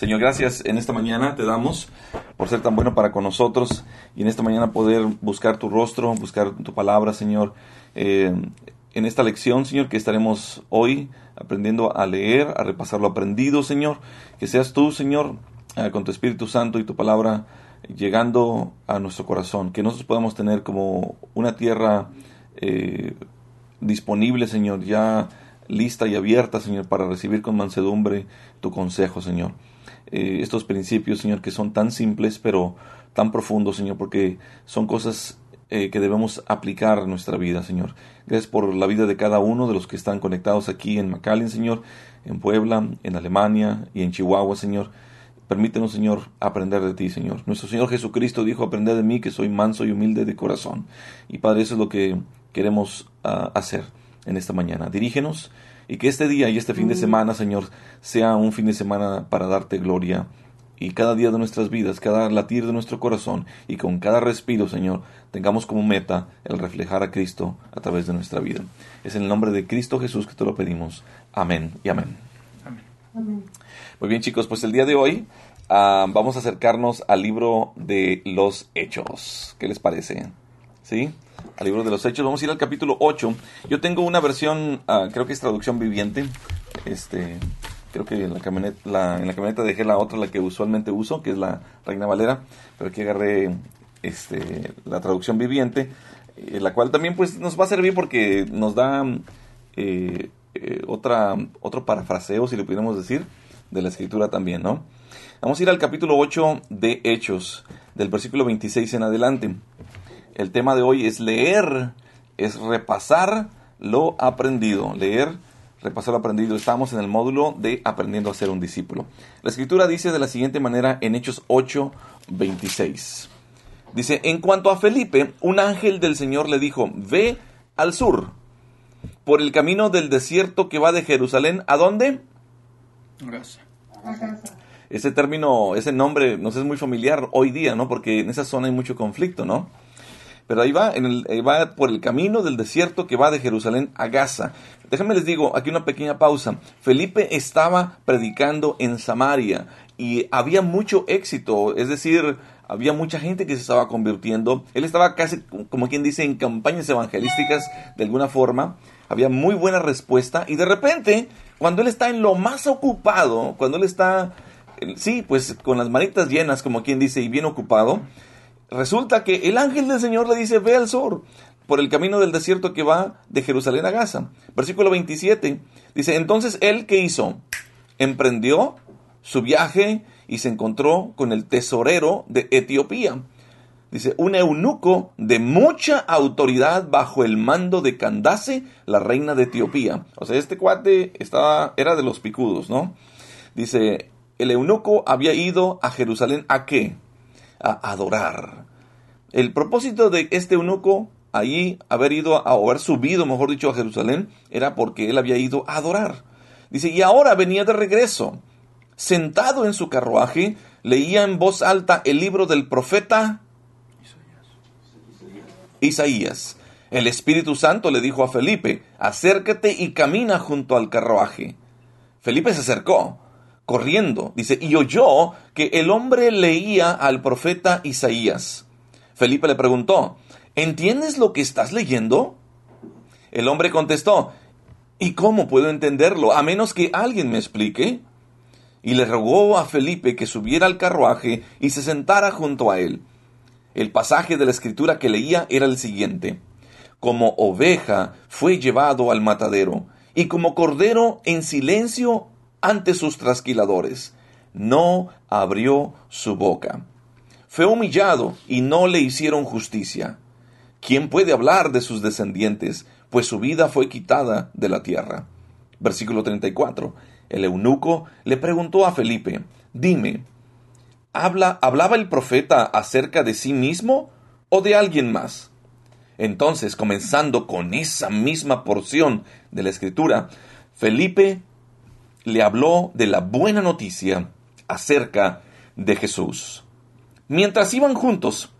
Señor, gracias en esta mañana te damos por ser tan bueno para con nosotros y en esta mañana poder buscar tu rostro, buscar tu palabra, Señor. Eh, en esta lección, Señor, que estaremos hoy aprendiendo a leer, a repasar lo aprendido, Señor. Que seas tú, Señor, eh, con tu Espíritu Santo y tu palabra llegando a nuestro corazón. Que nosotros podamos tener como una tierra eh, disponible, Señor, ya lista y abierta, Señor, para recibir con mansedumbre tu consejo, Señor. Eh, estos principios, Señor, que son tan simples, pero tan profundos, Señor, porque son cosas eh, que debemos aplicar a nuestra vida, Señor. Gracias por la vida de cada uno de los que están conectados aquí en McAllen, Señor, en Puebla, en Alemania y en Chihuahua, Señor. Permítenos, Señor, aprender de ti, Señor. Nuestro Señor Jesucristo dijo, aprender de mí que soy manso y humilde de corazón. Y Padre, eso es lo que queremos ah, hacer en esta mañana. Dirígenos y que este día y este fin de semana, Señor, sea un fin de semana para darte gloria. Y cada día de nuestras vidas, cada latir de nuestro corazón y con cada respiro, Señor, tengamos como meta el reflejar a Cristo a través de nuestra vida. Es en el nombre de Cristo Jesús que te lo pedimos. Amén y amén. amén. Muy bien chicos, pues el día de hoy uh, vamos a acercarnos al libro de los Hechos. ¿Qué les parece? ¿Sí? Al libro de los Hechos. Vamos a ir al capítulo 8. Yo tengo una versión, uh, creo que es traducción viviente. Este, creo que en la, camioneta, la, camioneta dejé la otra, la que usualmente uso, que es la Reina Valera. Pero aquí agarré este, la traducción viviente, eh, la cual también pues nos va a servir porque nos da eh, eh, otra, otro parafraseo, si le pudiéramos decir, de la escritura también, ¿no? Vamos a ir al capítulo 8 de Hechos, del versículo 26 en adelante. El tema de hoy es leer, es repasar lo aprendido. Leer, repasar lo aprendido. Estamos en el módulo de aprendiendo a ser un discípulo. La escritura dice de la siguiente manera en Hechos 8, 26. Dice, en cuanto a Felipe, un ángel del Señor le dijo, ve al sur, por el camino del desierto que va de Jerusalén, ¿a dónde? Ese término, ese nombre nos es muy familiar hoy día, ¿no? Porque en esa zona hay mucho conflicto, ¿no? Pero ahí va, en el, va por el camino del desierto que va de Jerusalén a Gaza. Déjenme les digo, aquí una pequeña pausa. Felipe estaba predicando en Samaria y había mucho éxito, es decir, había mucha gente que se estaba convirtiendo. Él estaba casi, como quien dice, en campañas evangelísticas de alguna forma. Había muy buena respuesta y de repente, cuando él está en lo más ocupado, cuando él está, sí, pues con las manitas llenas, como quien dice, y bien ocupado, resulta que el ángel del Señor le dice, ve al sur, por el camino del desierto que va de Jerusalén a Gaza. Versículo 27 dice, entonces él que hizo, emprendió su viaje y se encontró con el tesorero de Etiopía. Dice, un eunuco de mucha autoridad bajo el mando de Candace, la reina de Etiopía. O sea, este cuate estaba, era de los picudos, ¿no? Dice, el eunuco había ido a Jerusalén a qué? A adorar. El propósito de este eunuco allí haber ido a, o haber subido, mejor dicho, a Jerusalén, era porque él había ido a adorar. Dice, y ahora venía de regreso. Sentado en su carruaje, leía en voz alta el libro del profeta Isaías. El Espíritu Santo le dijo a Felipe, acércate y camina junto al carruaje. Felipe se acercó corriendo. Dice, y oyó que el hombre leía al profeta Isaías. Felipe le preguntó, ¿entiendes lo que estás leyendo? El hombre contestó, ¿y cómo puedo entenderlo a menos que alguien me explique? Y le rogó a Felipe que subiera al carruaje y se sentara junto a él. El pasaje de la escritura que leía era el siguiente. Como oveja fue llevado al matadero, y como cordero en silencio ante sus trasquiladores. No abrió su boca. Fue humillado y no le hicieron justicia. ¿Quién puede hablar de sus descendientes? Pues su vida fue quitada de la tierra. Versículo 34. El eunuco le preguntó a Felipe, dime, ¿habla, ¿hablaba el profeta acerca de sí mismo o de alguien más? Entonces, comenzando con esa misma porción de la escritura, Felipe le habló de la buena noticia acerca de Jesús. Mientras iban juntos,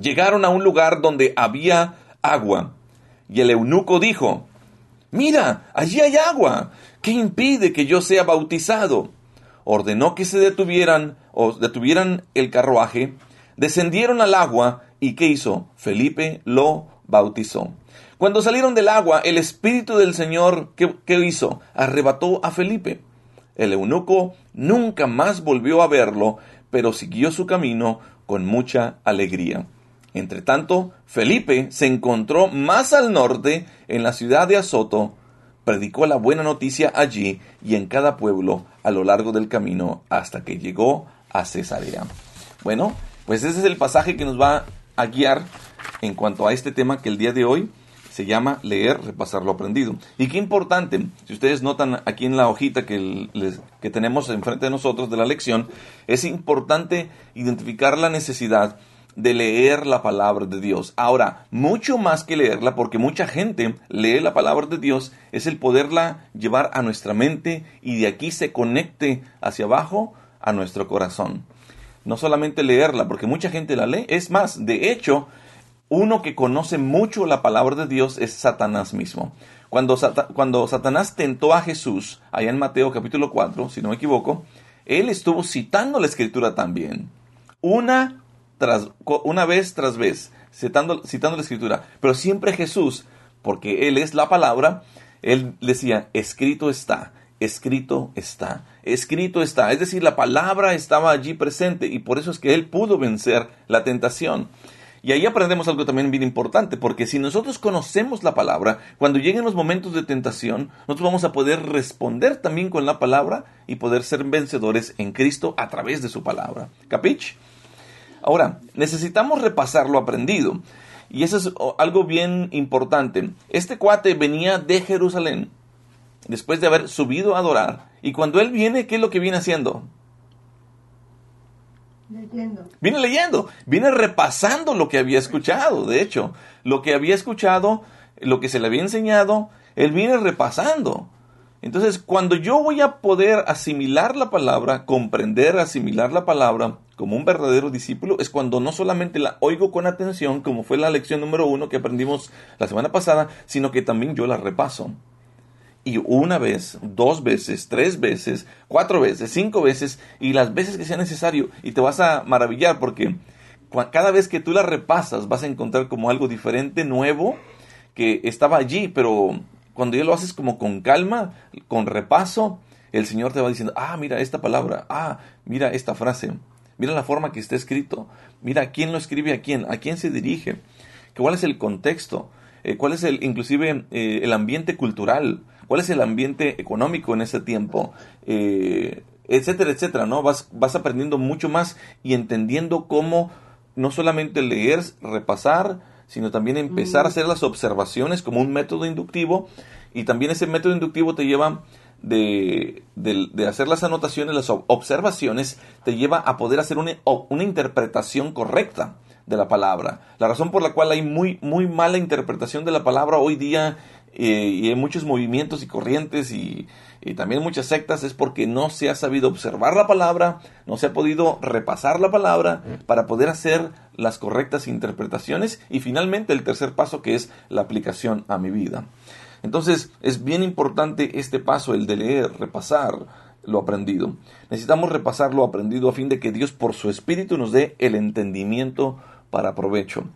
llegaron a un lugar donde había agua, y el eunuco dijo, Mira, allí hay agua, ¿qué impide que yo sea bautizado? ordenó que se detuvieran o detuvieran el carruaje, descendieron al agua y ¿qué hizo? Felipe lo bautizó. Cuando salieron del agua, el Espíritu del Señor, ¿qué, ¿qué, hizo? Arrebató a Felipe. El eunuco nunca más volvió a verlo, pero siguió su camino con mucha alegría. Entre tanto, Felipe se encontró más al norte, en la ciudad de Azoto, predicó la buena noticia allí y en cada pueblo a lo largo del camino hasta que llegó a Cesarea. Bueno, pues ese es el pasaje que nos va a guiar en cuanto a este tema que el día de hoy se llama leer, repasar lo aprendido. Y qué importante, si ustedes notan aquí en la hojita que, que tenemos enfrente de nosotros de la lección, es importante identificar la necesidad de leer la palabra de Dios. Ahora, mucho más que leerla, porque mucha gente lee la palabra de Dios, es el poderla llevar a nuestra mente y de aquí se conecte hacia abajo a nuestro corazón. No solamente leerla, porque mucha gente la lee, es más, de hecho, uno que conoce mucho la palabra de Dios es Satanás mismo. Cuando, cuando, Satanás tentó a Jesús, allá en Mateo capítulo 4, si no me equivoco, él estuvo citando la escritura también. Una, tras, una vez tras vez, citando, citando la escritura. Pero siempre Jesús, porque Él es la palabra, Él decía, escrito está, escrito está, escrito está. Es decir, la palabra estaba allí presente y por eso es que Él pudo vencer la tentación. Y ahí aprendemos algo también bien importante, porque si nosotros conocemos la palabra, cuando lleguen los momentos de tentación, nosotros vamos a poder responder también con la palabra y poder ser vencedores en Cristo a través de su palabra. ¿Capich? Ahora, necesitamos repasar lo aprendido. Y eso es algo bien importante. Este cuate venía de Jerusalén, después de haber subido a adorar. Y cuando él viene, ¿qué es lo que viene haciendo? Leyendo. Viene leyendo, viene repasando lo que había escuchado, de hecho, lo que había escuchado, lo que se le había enseñado, él viene repasando. Entonces, cuando yo voy a poder asimilar la palabra, comprender, asimilar la palabra como un verdadero discípulo, es cuando no solamente la oigo con atención, como fue la lección número uno que aprendimos la semana pasada, sino que también yo la repaso y una vez, dos veces, tres veces, cuatro veces, cinco veces y las veces que sea necesario y te vas a maravillar porque cada vez que tú la repasas vas a encontrar como algo diferente, nuevo, que estaba allí, pero cuando ya lo haces como con calma, con repaso, el Señor te va diciendo, ah, mira esta palabra, ah, mira esta frase, mira la forma que está escrito, mira quién lo escribe a quién, a quién se dirige, cuál es el contexto, eh, cuál es el, inclusive eh, el ambiente cultural, cuál es el ambiente económico en ese tiempo, eh, etcétera, etcétera, ¿no? Vas, vas aprendiendo mucho más y entendiendo cómo no solamente leer, repasar, sino también empezar a hacer las observaciones como un método inductivo y también ese método inductivo te lleva de, de, hacer las anotaciones, las observaciones, te lleva a poder hacer una, una interpretación correcta de la palabra. La razón por la cual hay muy, muy mala interpretación de la palabra hoy día eh, y hay muchos movimientos y corrientes y, también muchas sectas es porque no se ha sabido observar la palabra, no se ha podido repasar la palabra para poder hacer las correctas interpretaciones y finalmente el tercer paso que es la aplicación a mi vida. Entonces es bien importante este paso, el de leer, repasar lo aprendido. Necesitamos repasar lo aprendido a fin de que Dios por su espíritu nos dé el entendimiento para provecho.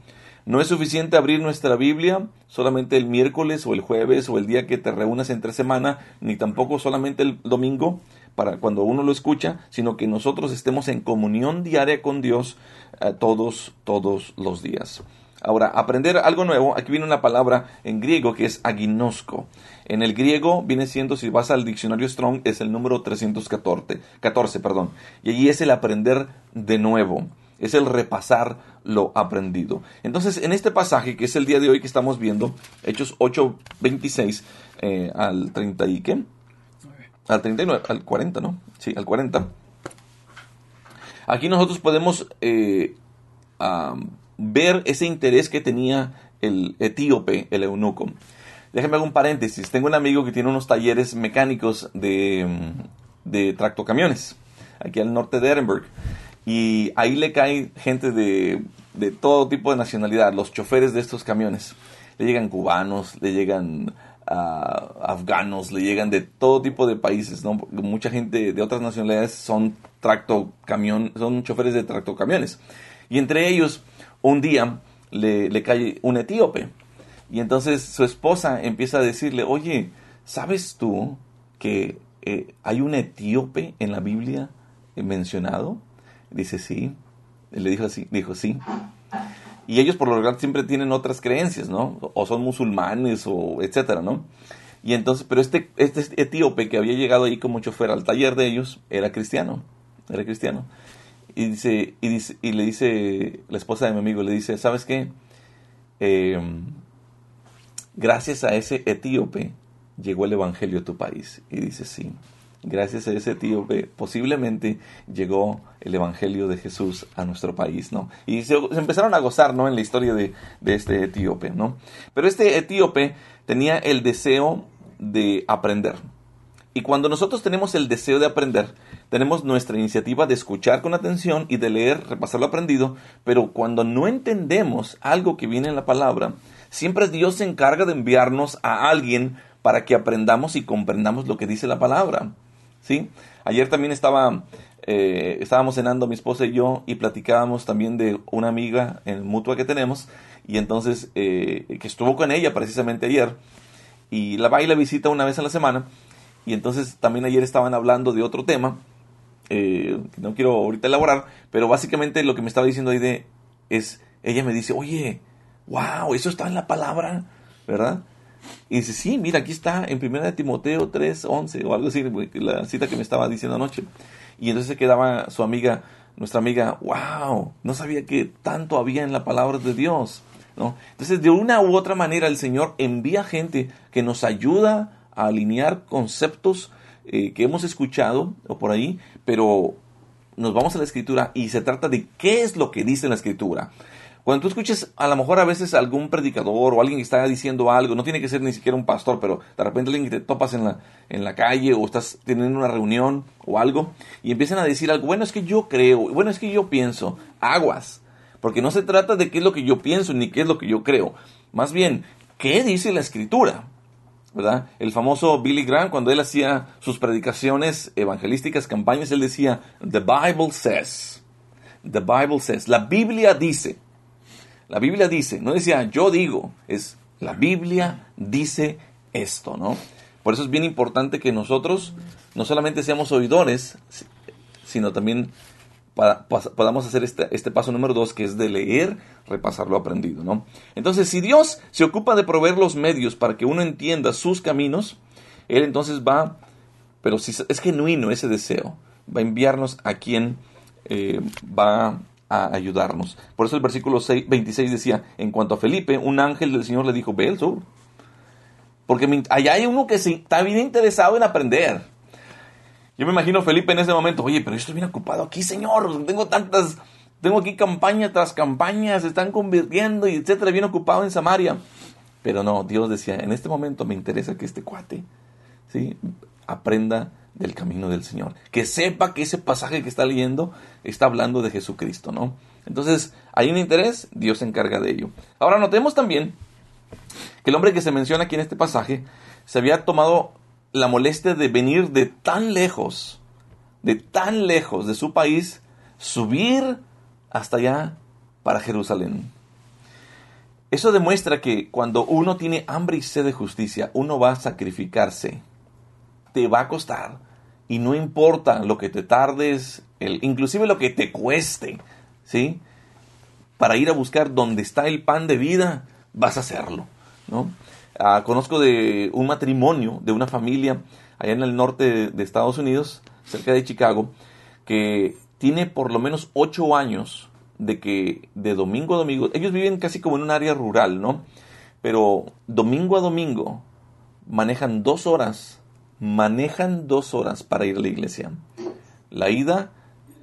No es suficiente abrir nuestra Biblia solamente el miércoles o el jueves o el día que te reúnas entre semana, ni tampoco solamente el domingo para cuando uno lo escucha, sino que nosotros estemos en comunión diaria con Dios eh, todos, todos los días. Ahora, aprender algo nuevo, aquí viene una palabra en griego que es aginosco. En el griego viene siendo, si vas al diccionario Strong, es el número 314, 14, perdón. Y allí es el aprender de nuevo es el repasar lo aprendido. Entonces, en este pasaje, que es el día de hoy que estamos viendo, Hechos 8, 26 eh, al 30 y qué? Al 39, al 40, ¿no? Sí, al 40. Aquí nosotros podemos eh, ver ese interés que tenía el etíope, el eunuco. Déjenme hacer un paréntesis. Tengo un amigo que tiene unos talleres mecánicos de, de tractocamiones, aquí al norte de Edinburgh. Y ahí le cae gente de, de todo tipo de nacionalidad, los choferes de estos camiones. Le llegan cubanos, le llegan afganos, le llegan de todo tipo de países, ¿no? Mucha gente de otras nacionalidades son tracto camión, son choferes de tractocamiones. Y entre ellos, un día le, le cae un etíope. Y entonces su esposa empieza a decirle, oye, ¿sabes tú que eh, hay un etíope en la Biblia mencionado? Dice, sí. Le dijo así, dijo, sí. Y ellos por lo general siempre tienen otras creencias, ¿no? O son musulmanes o etcétera, ¿no? Y entonces, pero este, este etíope que había llegado ahí como chofer al taller de ellos era cristiano, era cristiano. Y dice, y dice, y le dice la esposa de mi amigo, le dice, ¿sabes qué? Em, gracias a ese etíope llegó el evangelio a tu país. Y dice, sí gracias a ese etíope, posiblemente llegó el Evangelio de Jesús a nuestro país, ¿no? Y se, empezaron a gozar, ¿no? En la historia de, de, este etíope, ¿no? Pero este etíope tenía el deseo de aprender. Y cuando nosotros tenemos el deseo de aprender, tenemos nuestra iniciativa de escuchar con atención y de leer, repasar lo aprendido, pero cuando no entendemos algo que viene en la palabra, siempre Dios se encarga de enviarnos a alguien para que aprendamos y comprendamos lo que dice la palabra. ¿Sí? Ayer también estaba, eh, estábamos cenando mi esposa y yo y platicábamos también de una amiga en mutua que tenemos y entonces eh, que estuvo con ella precisamente ayer y la va y la visita una vez a la semana y entonces también ayer estaban hablando de otro tema eh, no quiero ahorita elaborar pero básicamente lo que me estaba diciendo ahí de es ella me dice oye wow eso está en la palabra verdad y dice, sí, mira, aquí está en 1 Timoteo 3, 11 o algo así, la cita que me estaba diciendo anoche. Y entonces se quedaba su amiga, nuestra amiga, wow, no sabía que tanto había en la palabra de Dios. ¿no? Entonces, de una u otra manera, el Señor envía gente que nos ayuda a alinear conceptos eh, que hemos escuchado o por ahí, pero nos vamos a la escritura y se trata de qué es lo que dice la escritura. Cuando tú escuches a lo mejor a veces algún predicador o alguien que está diciendo algo, no tiene que ser ni siquiera un pastor, pero de repente alguien que te topas en la, en la calle o estás teniendo una reunión o algo y empiezan a decir algo, bueno, es que yo creo, bueno, es que yo pienso, aguas, porque no se trata de qué es lo que yo pienso ni qué es lo que yo creo, más bien, ¿qué dice la escritura? ¿verdad? El famoso Billy Graham, cuando él hacía sus predicaciones evangelísticas, campañas, él decía, The Bible says, The Bible says, la Biblia dice, la Biblia dice, no decía yo digo, es la Biblia dice esto, ¿no? Por eso es bien importante que nosotros no solamente seamos oidores, sino también podamos hacer este, este, paso número dos, que es de leer, repasar lo aprendido, ¿no? Entonces, si Dios se ocupa de proveer los medios para que uno entienda sus caminos, Él entonces va, pero si es genuino ese deseo, va a enviarnos a quien eh, va a ayudarnos. Por eso el versículo 26 decía, en cuanto a Felipe, un ángel del Señor le dijo, ve el sur. Porque allá hay uno que está bien interesado en aprender. Yo me imagino Felipe en ese momento, oye, pero yo estoy bien ocupado aquí, Señor, tengo tantas, tengo aquí campaña tras campaña, se están convirtiendo y etcétera, bien ocupado en Samaria. Pero no, Dios decía, en este momento me interesa que este cuate, ¿sí? Aprenda del camino del Señor. Que sepa que ese pasaje que está leyendo está hablando de Jesucristo, ¿no? Entonces, hay un interés, Dios se encarga de ello. Ahora, notemos también que el hombre que se menciona aquí en este pasaje se había tomado la molestia de venir de tan lejos, de tan lejos de su país, subir hasta allá para Jerusalén. Eso demuestra que cuando uno tiene hambre y sed de justicia, uno va a sacrificarse te va a costar. Y no importa lo que te tardes, el, inclusive lo que te cueste, ¿sí? Para ir a buscar donde está el pan de vida, vas a hacerlo, ¿no? Ah, conozco de un matrimonio, de una familia allá en el norte de, Estados Unidos, cerca de Chicago, que tiene por lo menos ocho años de que de domingo a domingo, ellos viven casi como en un área rural, ¿no? Pero domingo a domingo manejan dos horas manejan dos horas para ir a la iglesia. La ida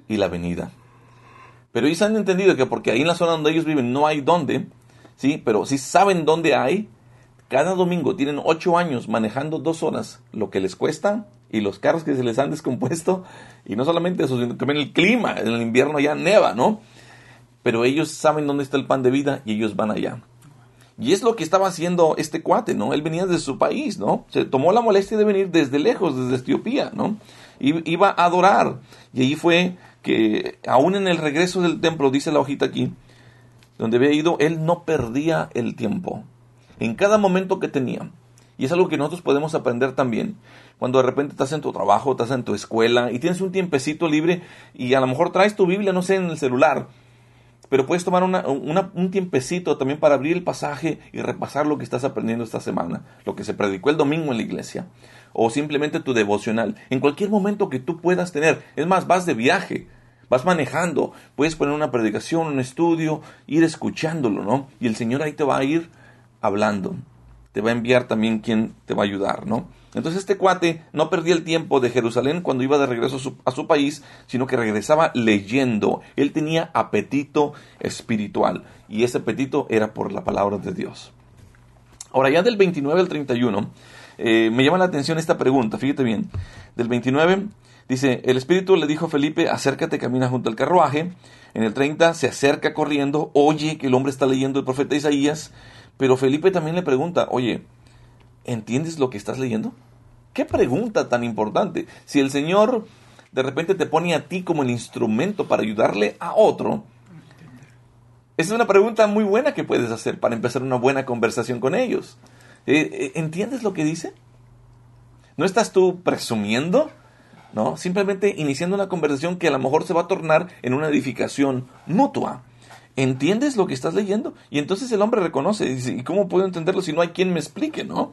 y la venida. Pero ellos han entendido que porque ahí en la zona donde ellos viven no hay dónde, ¿sí? Pero si saben dónde hay, cada domingo tienen ocho años manejando dos horas, lo que les cuesta y los carros que se les han descompuesto, y no solamente eso, sino también el clima, en el invierno ya neva, ¿no? Pero ellos saben dónde está el pan de vida y ellos van allá. Y es lo que estaba haciendo este cuate, ¿no? Él venía de su país, ¿no? Se tomó la molestia de venir desde lejos, desde Etiopía, ¿no? Iba a adorar. Y ahí fue que, aún en el regreso del templo, dice la hojita aquí, donde había ido, él no perdía el tiempo. En cada momento que tenía. Y es algo que nosotros podemos aprender también. Cuando de repente estás en tu trabajo, estás en tu escuela y tienes un tiempecito libre y a lo mejor traes tu Biblia, no sé, en el celular. Pero puedes tomar un tiempecito también para abrir el pasaje y repasar lo que estás aprendiendo esta semana, lo que se predicó el domingo en la iglesia, o simplemente tu devocional, en cualquier momento que tú puedas tener. Es más, vas de viaje, vas manejando, puedes poner una predicación, un estudio, ir escuchándolo, ¿no? Y el Señor ahí te va a ir hablando te va a enviar también quien te va a ayudar, ¿no? Entonces este cuate no perdía el tiempo de Jerusalén cuando iba de regreso a su, país, sino que regresaba leyendo. Él tenía apetito espiritual y ese apetito era por la palabra de Dios. Ahora ya del 29 al 31, eh, me llama la atención esta pregunta, fíjate bien. Del 29 dice, el Espíritu le dijo a Felipe, acércate, camina junto al carruaje. En el 30 se acerca corriendo, oye que el hombre está leyendo el profeta Isaías. Pero Felipe también le pregunta, oye, ¿entiendes lo que estás leyendo? ¿Qué pregunta tan importante? Si el Señor de repente te pone a ti como el instrumento para ayudarle a otro, es una pregunta muy buena que puedes hacer para empezar una buena conversación con ellos. Eh, eh, ¿Entiendes lo que dice? ¿No estás tú presumiendo? ¿No? Simplemente iniciando una conversación que a lo mejor se va a tornar en una edificación mutua. ¿Entiendes lo que estás leyendo? Y entonces el hombre reconoce, dice, ¿y cómo puedo entenderlo si no hay quien me explique, no?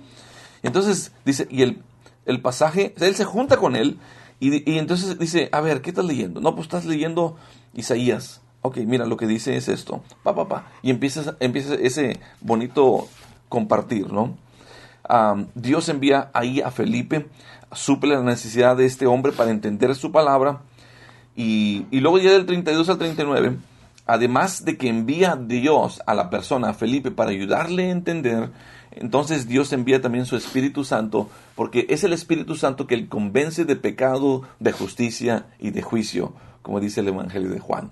entonces dice, y el, el pasaje, él se junta con él y, y, entonces dice, a ver, ¿qué estás leyendo? No, pues estás leyendo Isaías. Ok, mira, lo que dice es esto, pa, pa, pa. Y empieza, empieza ese bonito compartir, ¿no? Dios envía ahí a Felipe, suple la necesidad de este hombre para entender su palabra. Y, y luego ya del 32 al 39 además de que envía Dios a la persona, a Felipe, para ayudarle a entender, entonces Dios envía también su Espíritu Santo, porque es el Espíritu Santo que le convence de pecado, de justicia y de juicio, como dice el Evangelio de Juan.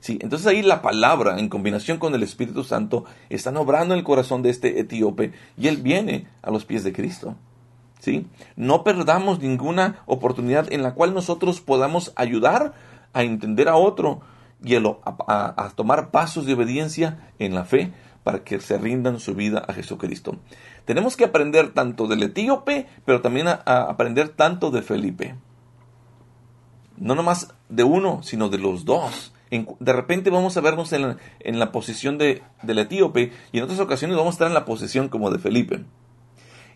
Sí, entonces ahí la palabra, en combinación con el Espíritu Santo, están obrando en el corazón de este etíope y él viene a los pies de Cristo. ¿Sí? No perdamos ninguna oportunidad en la cual nosotros podamos ayudar a entender a otro y a, tomar pasos de obediencia en la fe para que se rindan su vida a Jesucristo. Tenemos que aprender tanto del etíope, pero también a, aprender tanto de Felipe. No nomás de uno, sino de los dos. de repente vamos a vernos en la, posición de, del etíope y en otras ocasiones vamos a estar en la posición como de Felipe.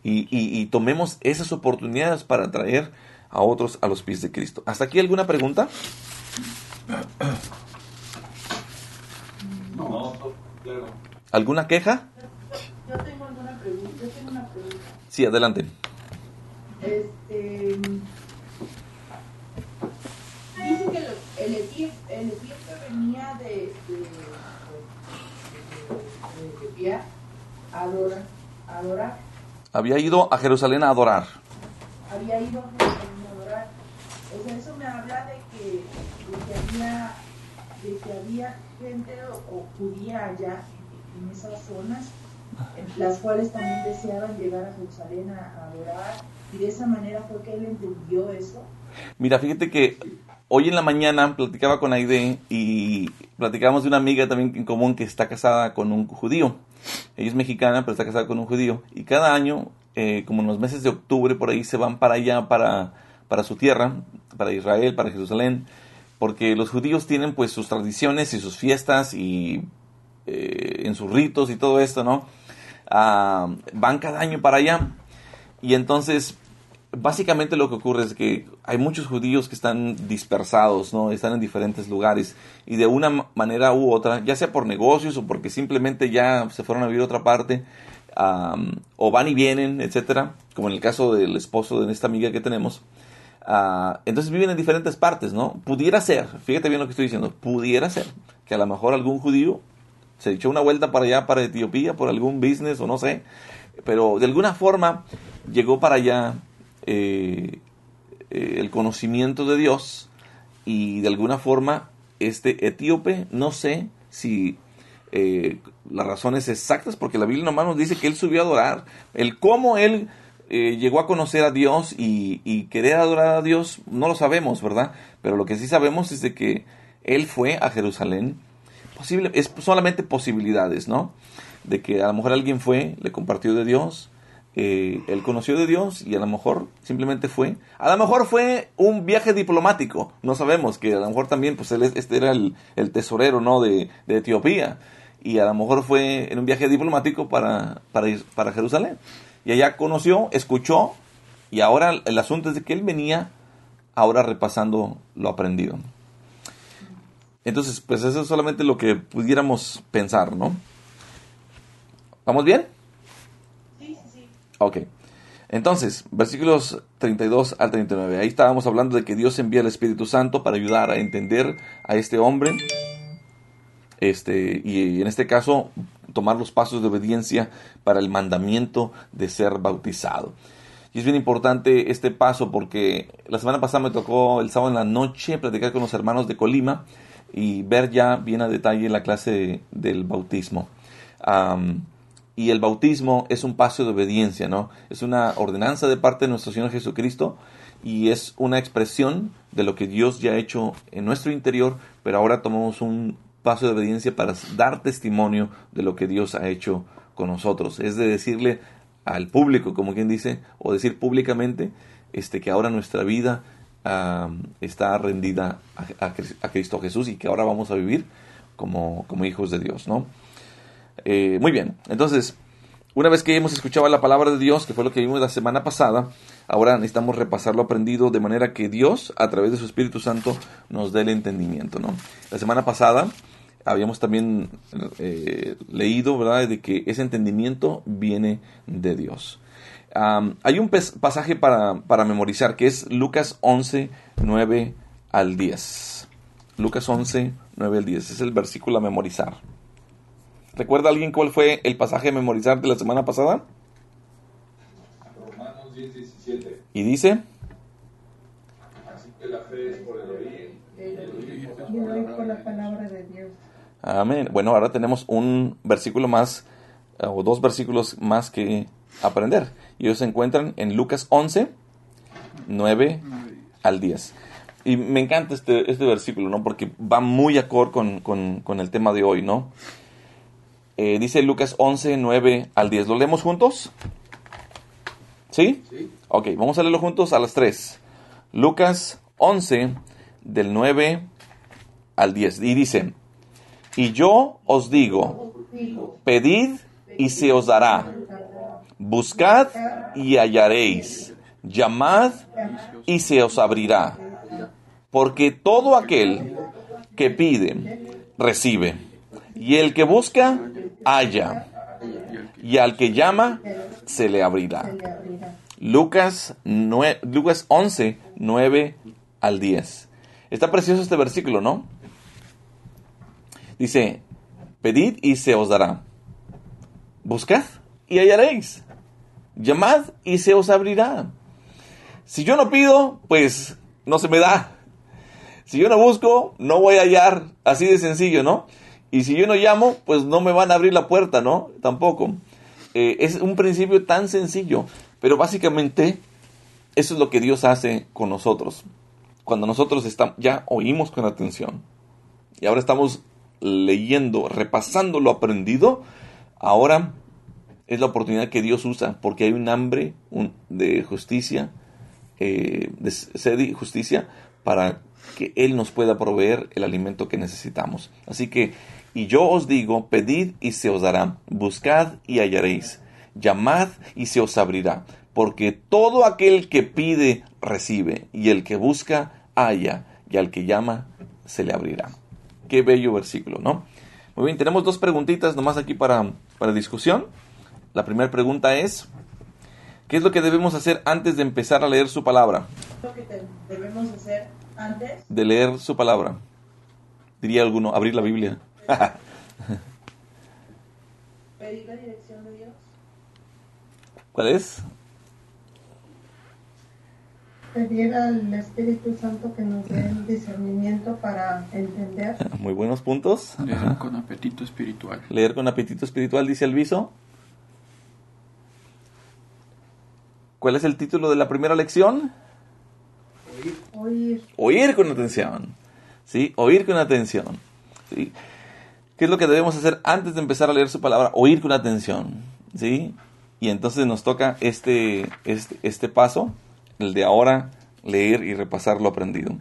Y, y tomemos esas oportunidades para traer a otros a los pies de Cristo. ¿Hasta aquí alguna pregunta? ¿Alguna queja? Yo tengo alguna pregunta. Yo tengo una pregunta. Sí, adelante. Este, dice que el, equipo, el venía de, de, de, a adorar, a adorar. Había ido a Jerusalén a adorar. Había ido a Jerusalén a adorar. O sea, eso me habla de que, de que había de que había gente o, judía allá en, esas zonas, las cuales también deseaban llegar a Jerusalén a, adorar, y de esa manera fue que él entendió eso. Mira, fíjate que hoy en la mañana platicaba con Aide y platicábamos de una amiga también en común que está casada con un judío. Ella es mexicana, pero está casada con un judío. Y cada año, eh, como en los meses de octubre, por ahí se van para allá, para, para su tierra, para Israel, para Jerusalén porque los judíos tienen pues sus tradiciones y sus fiestas y eh, en sus ritos y todo esto, ¿no? Ah, van cada año para allá y entonces básicamente lo que ocurre es que hay muchos judíos que están dispersados, ¿no? Están en diferentes lugares y de una manera u otra, ya sea por negocios o porque simplemente ya se fueron a vivir a otra parte, o van y vienen, etcétera, como en el caso del esposo de esta amiga que tenemos, Ah, entonces viven en diferentes partes, ¿no? Pudiera ser, fíjate bien lo que estoy diciendo, pudiera ser que a lo mejor algún judío se echó una vuelta para allá, para Etiopía, por algún business o no sé, pero de alguna forma llegó para allá eh, eh, el conocimiento de Dios y de alguna forma este etíope, no sé si eh, las razones exactas, porque la Biblia nomás nos dice que él subió a adorar. El cómo él eh, llegó a conocer a Dios y, querer adorar a Dios, no lo sabemos, ¿verdad? Pero lo que sí sabemos es de que él fue a Jerusalén. Posible, es solamente posibilidades, ¿no? De que a lo mejor alguien fue, le compartió de Dios, eh, él conoció de Dios y a lo mejor simplemente fue. A lo mejor fue un viaje diplomático, no sabemos, que a lo mejor también, pues él, este era el, el tesorero, ¿no? De, de, Etiopía. Y a lo mejor fue en un viaje diplomático para, para, para Jerusalén. Y allá conoció, escuchó, y ahora el asunto es de que él venía ahora repasando lo aprendido. Entonces, pues eso es solamente lo que pudiéramos pensar, ¿no? ¿Vamos bien? Ok. Entonces, versículos 32 al 39. Ahí estábamos hablando de que Dios envía el Espíritu Santo para ayudar a entender a este hombre. Este, y en este caso, tomar los pasos de obediencia para el mandamiento de ser bautizado. Y es bien importante este paso porque la semana pasada me tocó el sábado en la noche platicar con los hermanos de Colima y ver ya bien a detalle la clase del bautismo y el bautismo es un paso de obediencia, ¿no? Es una ordenanza de parte de nuestro Señor Jesucristo y es una expresión de lo que Dios ya ha hecho en nuestro interior, pero ahora tomamos un paso de obediencia para dar testimonio de lo que Dios ha hecho con nosotros. Es de decirle al público, como quien dice, o decir públicamente, este, que ahora nuestra vida está rendida a, a, Cristo Jesús y que ahora vamos a vivir como, como hijos de Dios, ¿no? Eh, muy bien, entonces, una vez que hemos escuchado la palabra de Dios, que fue lo que vimos la semana pasada, ahora necesitamos repasar lo aprendido de manera que Dios, a través de su Espíritu Santo, nos dé el entendimiento. ¿no? La semana pasada habíamos también eh, leído, ¿verdad?, de que ese entendimiento viene de Dios. hay un pasaje para, para, memorizar que es Lucas 11, 9 al 10. Lucas 11, 9 al 10. Es el versículo a memorizar. ¿Recuerda alguien cuál fue el pasaje a memorizar de la semana pasada? Romanos 10, 17. Y dice. Así que la fe es por el oír. Y el oír por la palabra de Dios. Amén. Bueno, ahora tenemos un versículo más, eh, o dos versículos más que aprender. Y ellos se encuentran en Lucas 11, 9 al 10. Y me encanta este, este versículo, ¿no? Porque va muy acorde con, con, con el tema de hoy, ¿no? Eh, dice Lucas 11, 9 al 10. ¿Lo leemos juntos? ¿Sí? Sí. Ok, vamos a leerlo juntos a las 3. Lucas 11, del 9 al 10. Y dice, y yo os digo, pedid y se os dará, buscad y hallaréis, llamad y se os abrirá, porque todo aquel que pide, recibe, y el que busca, halla, y al que llama, se le abrirá. Lucas, Lucas 11, 9 al 10. Está precioso este versículo, ¿no? Dice, pedid y se os dará. Buscad y hallaréis. Llamad y se os abrirá. Si yo no pido, pues no se me da. Si yo no busco, no voy a hallar. Así de sencillo, ¿no? Y si yo no llamo, pues no me van a abrir la puerta, ¿no? Tampoco. Eh, es un principio tan sencillo, pero básicamente eso es lo que Dios hace con nosotros. Cuando nosotros estamos, ya oímos con atención y ahora estamos leyendo, repasando lo aprendido, ahora es la oportunidad que Dios usa porque hay un hambre de justicia, eh, de sed y justicia para que Él nos pueda proveer el alimento que necesitamos. Así que y yo os digo, pedid y se os dará, buscad y hallaréis, llamad y se os abrirá, porque todo aquel que pide, recibe, y el que busca, halla, y al que llama, se le abrirá. Qué bello versículo, ¿no? Muy bien, tenemos dos preguntitas nomás aquí para, para discusión. La primera pregunta es, ¿qué es lo que debemos hacer antes de empezar a leer su palabra? ¿Lo que debemos hacer antes? De leer su palabra. Diría alguno, abrir la Biblia. Pedir la dirección de Dios. ¿Cuál es? Pedir al Espíritu Santo que nos dé el discernimiento para entender. Muy buenos puntos. Leer Ajá. con apetito espiritual. Leer con apetito espiritual, dice Alviso. ¿Cuál es el título de la primera lección? Oír. Oír con atención. ¿Sí? Oír con atención. ¿Sí? ¿Qué es lo que debemos hacer antes de empezar a leer su palabra? Oír con atención. ¿Sí? Y entonces nos toca este, este, este paso, el de ahora leer y repasar lo aprendido.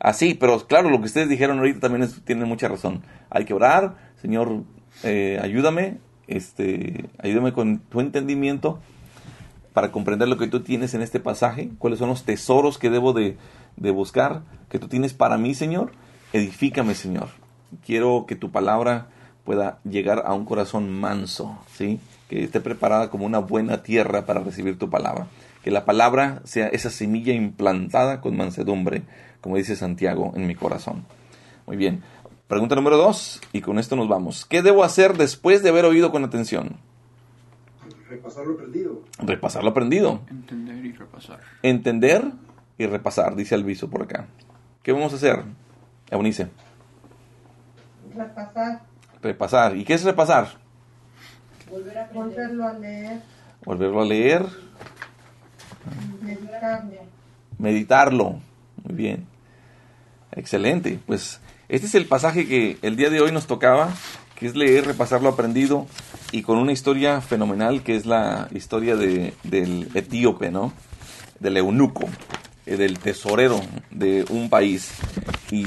Así, pero claro, lo que ustedes dijeron ahorita también es- tiene mucha razón. Hay que orar, Señor, eh, ayúdame, este, ayúdame con tu entendimiento para comprender lo que tú tienes en este pasaje, cuáles son los tesoros que debo de, de buscar, que tú tienes para mí, Señor. Edifícame, Señor. Quiero que tu palabra pueda llegar a un corazón manso, ¿sí? Que esté preparada como una buena tierra para recibir tu palabra. Que la palabra sea esa semilla implantada con mansedumbre, como dice Santiago, en mi corazón. Muy bien. Pregunta número dos, y con esto nos vamos. ¿Qué debo hacer después de haber oído con atención? Repasar lo aprendido. Repasar lo aprendido. Entender y repasar. Entender y repasar, dice Alviso por acá. ¿Qué vamos a hacer? Eunice, Repasar. repasar. ¿Y qué es repasar? Volver a aprender. Volverlo a leer. Volverlo a leer, Meditar. meditarlo. Muy bien. Excelente. Pues este es el pasaje que el día de hoy nos tocaba, que es leer, repasar lo aprendido y con una historia fenomenal que es la historia de, del etíope, ¿no? Del eunuco, eh, del tesorero de un país. Y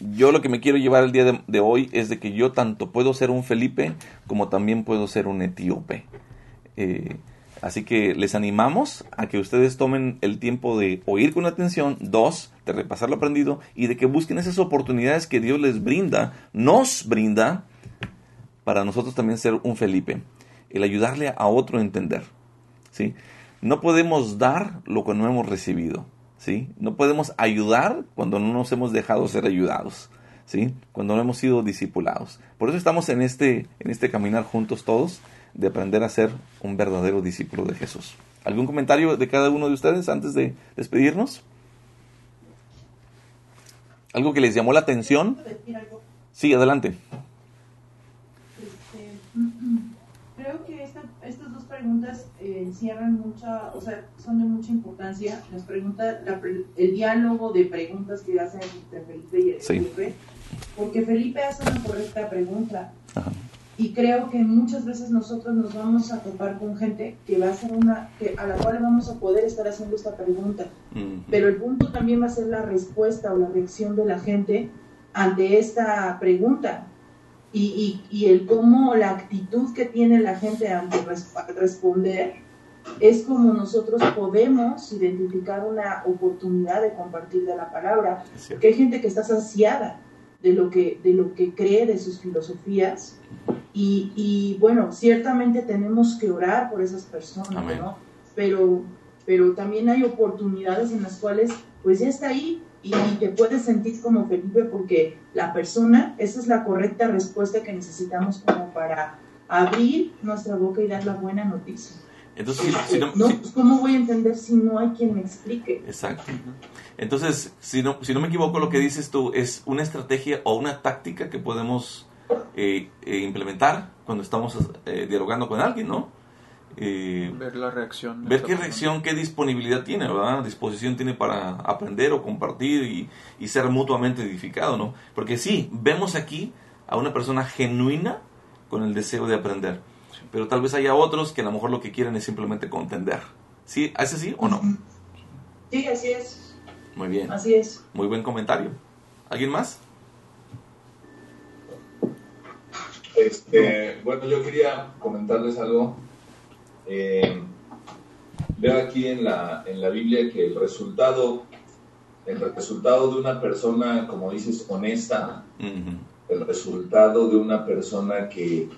yo lo que me quiero llevar el día de, de hoy es de que yo tanto puedo ser un Felipe como también puedo ser un etíope. Eh, así que les animamos a que ustedes tomen el tiempo de oír con atención, dos, de repasar lo aprendido y de que busquen esas oportunidades que Dios les brinda, nos brinda, para nosotros también ser un Felipe, el ayudarle a otro a entender. ¿sí? No podemos dar lo que no hemos recibido. ¿sí? No podemos ayudar cuando no nos hemos dejado ser ayudados. ¿sí? Cuando no hemos sido discipulados. Por eso estamos en este, en este caminar juntos todos de aprender a ser un verdadero discípulo de Jesús. ¿Algún comentario de cada uno de ustedes antes de despedirnos? ¿Algo que les llamó la atención? Sí, adelante. Este, creo que esta- estas dos preguntas eh, encierran mucha, o sea, son de mucha importancia. Las preguntas, la el diálogo de preguntas que hacen entre Felipe y Sí. Felipe, porque Felipe hace una correcta pregunta. Y creo que muchas veces nosotros nos vamos a topar con gente que va a hacer una, que, a la cual vamos a poder estar haciendo esta pregunta. Pero el punto también va a ser la respuesta o la reacción de la gente ante esta pregunta. Y, y, y el cómo la actitud que tiene la gente ante res- responder es como nosotros podemos identificar una oportunidad de compartir de la palabra. Porque hay gente que está saciada de lo que, de lo que cree, de sus filosofías. Y, y, bueno, ciertamente tenemos que orar por esas personas, Amén. ¿no? Pero, pero también hay oportunidades en las cuales pues ya está ahí y, y te puedes sentir como Felipe porque la persona, esa es la correcta respuesta que necesitamos como para abrir nuestra boca y dar la buena noticia. Entonces, si, si no- No, si- pues, ¿Cómo voy a entender si no hay quien me explique? Exacto. Entonces, si no, si no me equivoco, lo que dices tú es una estrategia o una táctica que podemos eh, eh, implementar cuando estamos eh, dialogando con alguien, ¿no? Eh, Ver la reacción. ver qué reacción, qué disponibilidad tiene, ¿verdad? Disposición tiene para aprender o compartir y, y ser mutuamente edificado, ¿no? Porque sí, vemos aquí a una persona genuina con el deseo de aprender, pero tal vez haya otros que a lo mejor lo que quieren es simplemente contender. ¿Sí? ¿Es así o no? Sí, así es, Muy bien. así es. Muy buen comentario. ¿Alguien más? Este, bueno, yo quería comentarles algo. Eh, veo aquí en la, en la Biblia que el resultado, el resultado de una persona, como dices, honesta, el resultado de una persona que,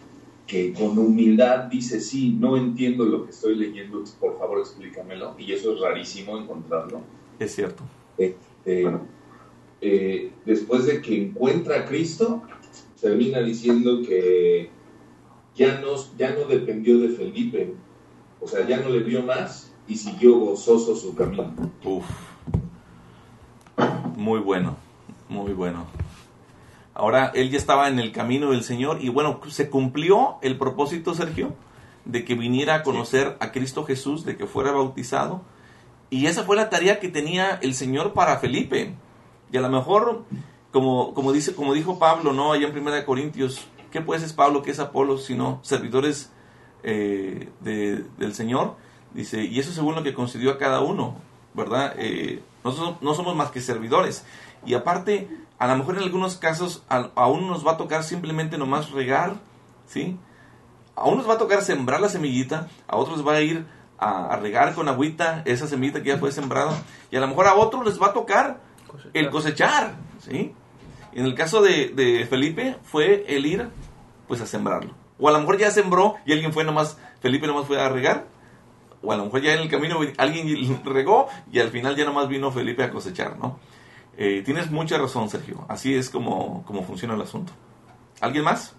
que con humildad dice, sí, no entiendo lo que estoy leyendo, por favor explícamelo. Y eso es rarísimo encontrarlo. Es cierto. Este, eh, después de que encuentra a Cristo, termina diciendo que ya no, ya no dependió de Felipe, o sea, ya no le vio más y siguió gozoso su camino. Uf, Muy bueno, muy bueno. Ahora él ya estaba en el camino del Señor y bueno, se cumplió el propósito, Sergio, de que viniera a conocer a Cristo Jesús, de que fuera bautizado. Y esa fue la tarea que tenía el Señor para Felipe. Y a lo mejor, como, como, dice, como dijo Pablo, ¿no? Allá en 1 Corintios, ¿qué pues es Pablo, qué es Apolo, sino servidores eh, de- del Señor? Dice, y eso según lo que concedió a cada uno, ¿verdad? Eh, nosotros no somos más que servidores. Y aparte, a lo mejor en algunos casos a, a uno nos va a tocar simplemente nomás regar, ¿sí? A unos va a tocar sembrar la semillita, a otros va a ir a, a regar con agüita esa semillita que ya fue sembrada, y a lo mejor a otros les va a tocar el cosechar, ¿sí? En el caso de, de Felipe fue el ir, pues a sembrarlo. O a lo mejor ya sembró y alguien fue nomás, Felipe nomás fue a regar, o a lo mejor ya en el camino alguien regó y al final ya nomás vino Felipe a cosechar, ¿no? Eh, tienes mucha razón, Sergio. Así es como, como funciona el asunto. ¿Alguien más?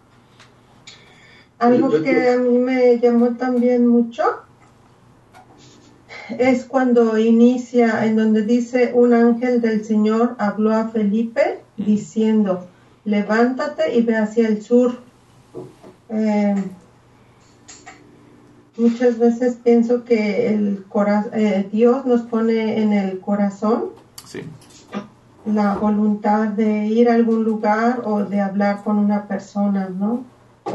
Algo que a mí me llamó también mucho es cuando inicia, en donde dice, un ángel del Señor habló a Felipe diciendo, levántate y ve hacia el sur. Eh, muchas veces pienso que el cora- eh, Dios nos pone en el corazón Sí. La voluntad de ir a algún lugar o de hablar con una persona, ¿no?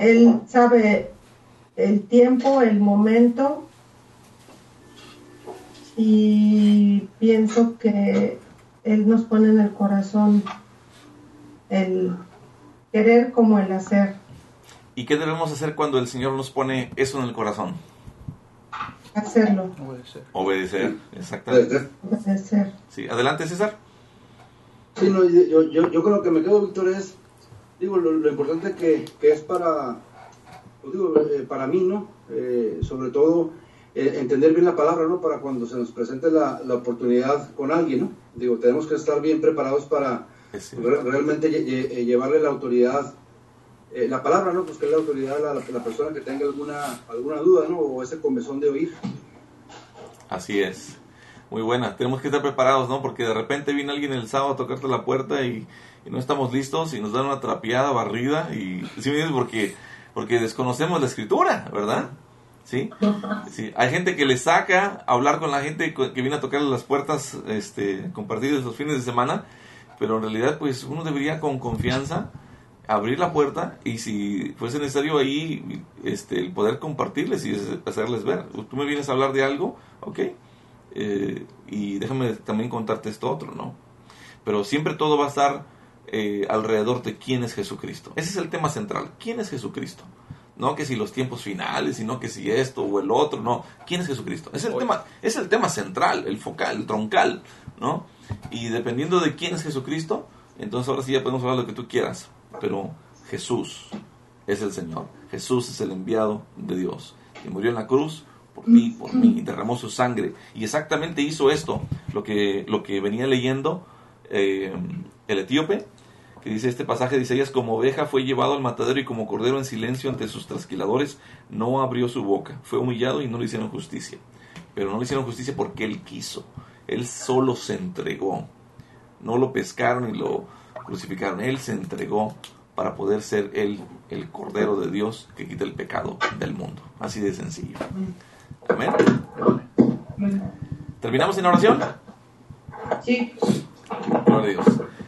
Él sabe el tiempo, el momento y pienso que Él nos pone en el corazón el querer como el hacer, ¿Y qué debemos hacer cuando el Señor nos pone eso en el corazón? hacerlo, Obedecer. Obedecer, exactamente. Obedecer. Sí, adelante César. Sí, no, yo, yo, yo con lo que me quedo, Víctor, es, digo, lo, lo importante que, que es para, pues digo, eh, para mí, ¿no? Eh, sobre todo, eh, entender bien la palabra, ¿no? Para cuando se nos presente la, la oportunidad con alguien, ¿no? Digo, tenemos que estar bien preparados para re- realmente eh, llevarle la autoridad, la palabra, ¿no? Pues que es la autoridad a la, la persona que tenga alguna, alguna duda, ¿no? O ese comezón de oír. Así es. Muy buena. Tenemos que estar preparados, ¿no? Porque de repente viene alguien el sábado a tocarte la puerta y, no estamos listos y nos dan una trapeada, barrida y... ¿Sí me entiendes? Porque, porque desconocemos la escritura, ¿verdad? ¿Sí? Sí. Hay gente que le saca hablar con la gente que viene a tocarle las puertas este, compartidas los fines de semana, pero en realidad pues uno debería con confianza abrir la puerta y si fuese necesario ahí este, el poder compartirles y es- hacerles ver. Tú me vienes a hablar de algo, ok, eh, y déjame también contarte esto otro, ¿no? Pero siempre todo va a estar eh, alrededor de quién es Jesucristo. Ese es el tema central. ¿Quién es Jesucristo? No que si los tiempos finales, sino que si esto o el otro, no. ¿Quién es Jesucristo? Es el, tema, es el tema central, el focal, el troncal, ¿no? Y dependiendo de quién es Jesucristo, entonces ahora sí ya podemos hablar lo que tú quieras. Pero Jesús es el Señor. Jesús es el enviado de Dios. Que murió en la cruz por ti, por mí, y derramó su sangre. Y exactamente hizo esto, lo que, lo que venía leyendo eh, el etíope, que dice este pasaje de Isaías, como oveja fue llevado al matadero y como cordero en silencio ante sus trasquiladores, no abrió su boca, fue humillado y no le hicieron justicia. Pero no le hicieron justicia porque él quiso, él solo se entregó, no lo pescaron y lo crucificaron, él se entregó para poder ser él el cordero de Dios que quita el pecado del mundo. Así de sencillo. Amén. ¿Terminamos en oración? Sí, Gloria a Dios.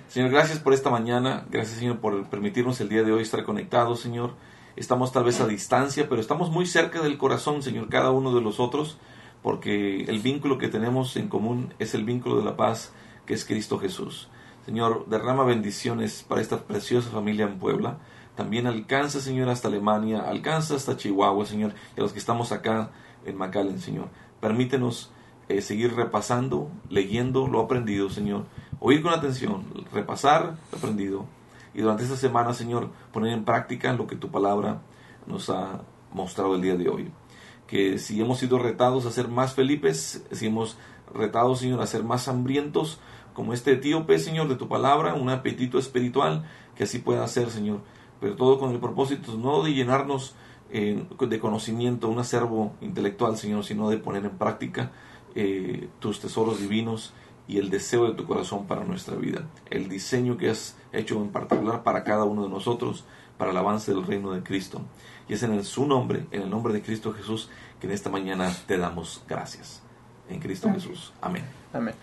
Señor, gracias por esta mañana. Gracias, Señor, por permitirnos el día de hoy estar conectados, Señor. Estamos tal vez a distancia, pero estamos muy cerca del corazón, Señor, cada uno de los otros, porque el vínculo que tenemos en común es el vínculo de la paz, que es Cristo Jesús. Señor, derrama bendiciones para esta preciosa familia en Puebla. También alcanza, Señor, hasta Alemania, alcanza hasta Chihuahua, Señor, y a los que estamos acá en McAllen, Señor. Permítenos eh, seguir repasando, leyendo lo aprendido, Señor. Oír con atención, repasar lo aprendido. Y durante esta semana, Señor, poner en práctica lo que tu palabra nos ha mostrado el día de hoy. Que si hemos sido retados a ser más Felipes, si hemos retado, Señor, a ser más hambrientos, como este etíope, Señor, de tu palabra, un apetito espiritual, que así pueda ser, Señor. Pero todo con el propósito no de llenarnos eh, de conocimiento, un acervo intelectual, Señor, sino de poner en práctica eh, tus tesoros divinos y el deseo de tu corazón para nuestra vida, el diseño que has hecho en particular para cada uno de nosotros, para el avance del reino de Cristo. Y es en el, su nombre, en el nombre de Cristo Jesús, que en esta mañana te damos gracias. En Cristo Jesús. Amén. Amén.